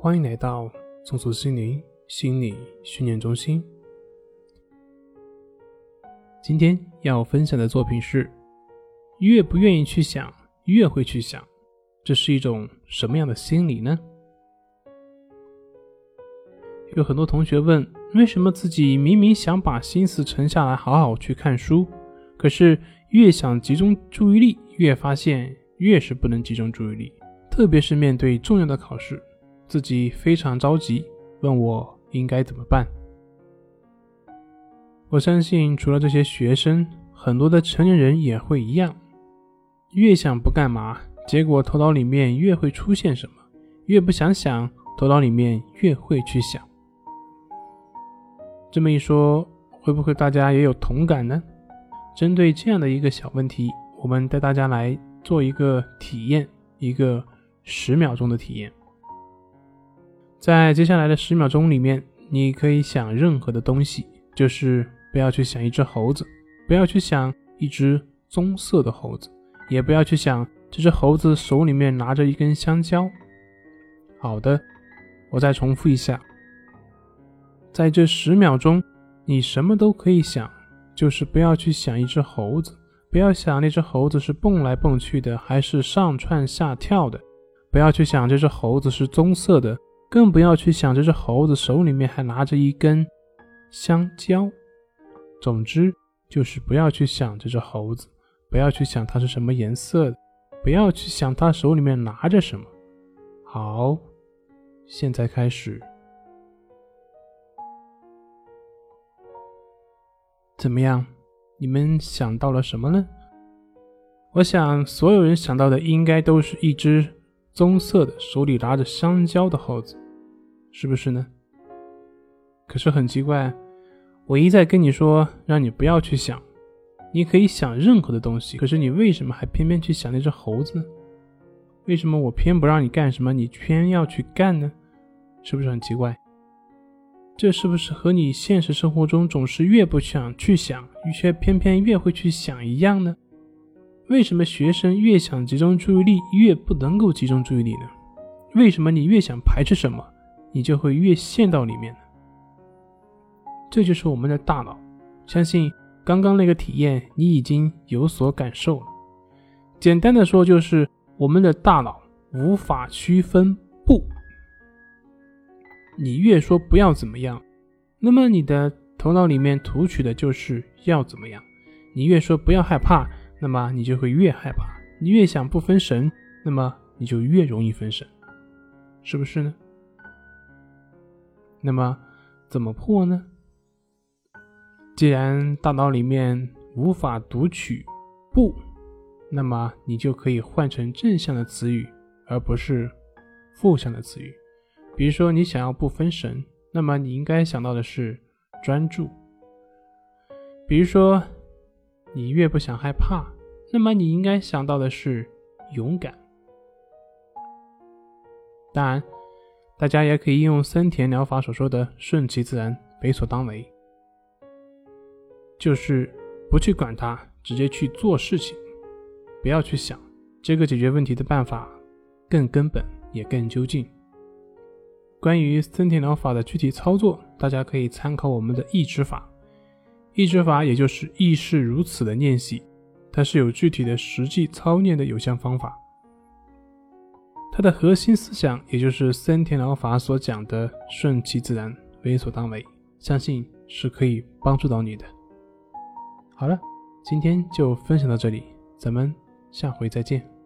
欢迎来到松鼠心灵心理训练中心。今天要分享的作品是：越不愿意去想，越会去想，这是一种什么样的心理呢？有很多同学问，为什么自己明明想把心思沉下来，好好去看书，可是越想集中注意力，越发现越是不能集中注意力，特别是面对重要的考试。自己非常着急，问我应该怎么办。我相信，除了这些学生，很多的成年人也会一样。越想不干嘛，结果头脑里面越会出现什么；越不想想，头脑里面越会去想。这么一说，会不会大家也有同感呢？针对这样的一个小问题，我们带大家来做一个体验，一个十秒钟的体验。在接下来的十秒钟里面，你可以想任何的东西，就是不要去想一只猴子，不要去想一只棕色的猴子，也不要去想这只猴子手里面拿着一根香蕉。好的，我再重复一下，在这十秒钟，你什么都可以想，就是不要去想一只猴子，不要想那只猴子是蹦来蹦去的，还是上蹿下跳的，不要去想这只猴子是棕色的。更不要去想这只猴子手里面还拿着一根香蕉。总之，就是不要去想这只猴子，不要去想它是什么颜色的，不要去想它手里面拿着什么。好，现在开始。怎么样？你们想到了什么呢？我想，所有人想到的应该都是一只。棕色的，手里拿着香蕉的猴子，是不是呢？可是很奇怪，我一再跟你说，让你不要去想，你可以想任何的东西，可是你为什么还偏偏去想那只猴子呢？为什么我偏不让你干什么，你偏要去干呢？是不是很奇怪？这是不是和你现实生活中总是越不想去想，却偏偏越会去想一样呢？为什么学生越想集中注意力，越不能够集中注意力呢？为什么你越想排斥什么，你就会越陷到里面呢？这就是我们的大脑。相信刚刚那个体验，你已经有所感受了。简单的说，就是我们的大脑无法区分不。你越说不要怎么样，那么你的头脑里面图取的就是要怎么样。你越说不要害怕。那么你就会越害怕，你越想不分神，那么你就越容易分神，是不是呢？那么怎么破呢？既然大脑里面无法读取“不”，那么你就可以换成正向的词语，而不是负向的词语。比如说，你想要不分神，那么你应该想到的是专注。比如说。你越不想害怕，那么你应该想到的是勇敢。当然，大家也可以应用森田疗法所说的“顺其自然，为所当为”，就是不去管它，直接去做事情，不要去想。这个解决问题的办法更根本也更究竟。关于森田疗法的具体操作，大家可以参考我们的意志法。意志法也就是意识如此的练习，它是有具体的实际操练的有效方法。它的核心思想也就是森田疗法所讲的“顺其自然，为所当为”，相信是可以帮助到你的。好了，今天就分享到这里，咱们下回再见。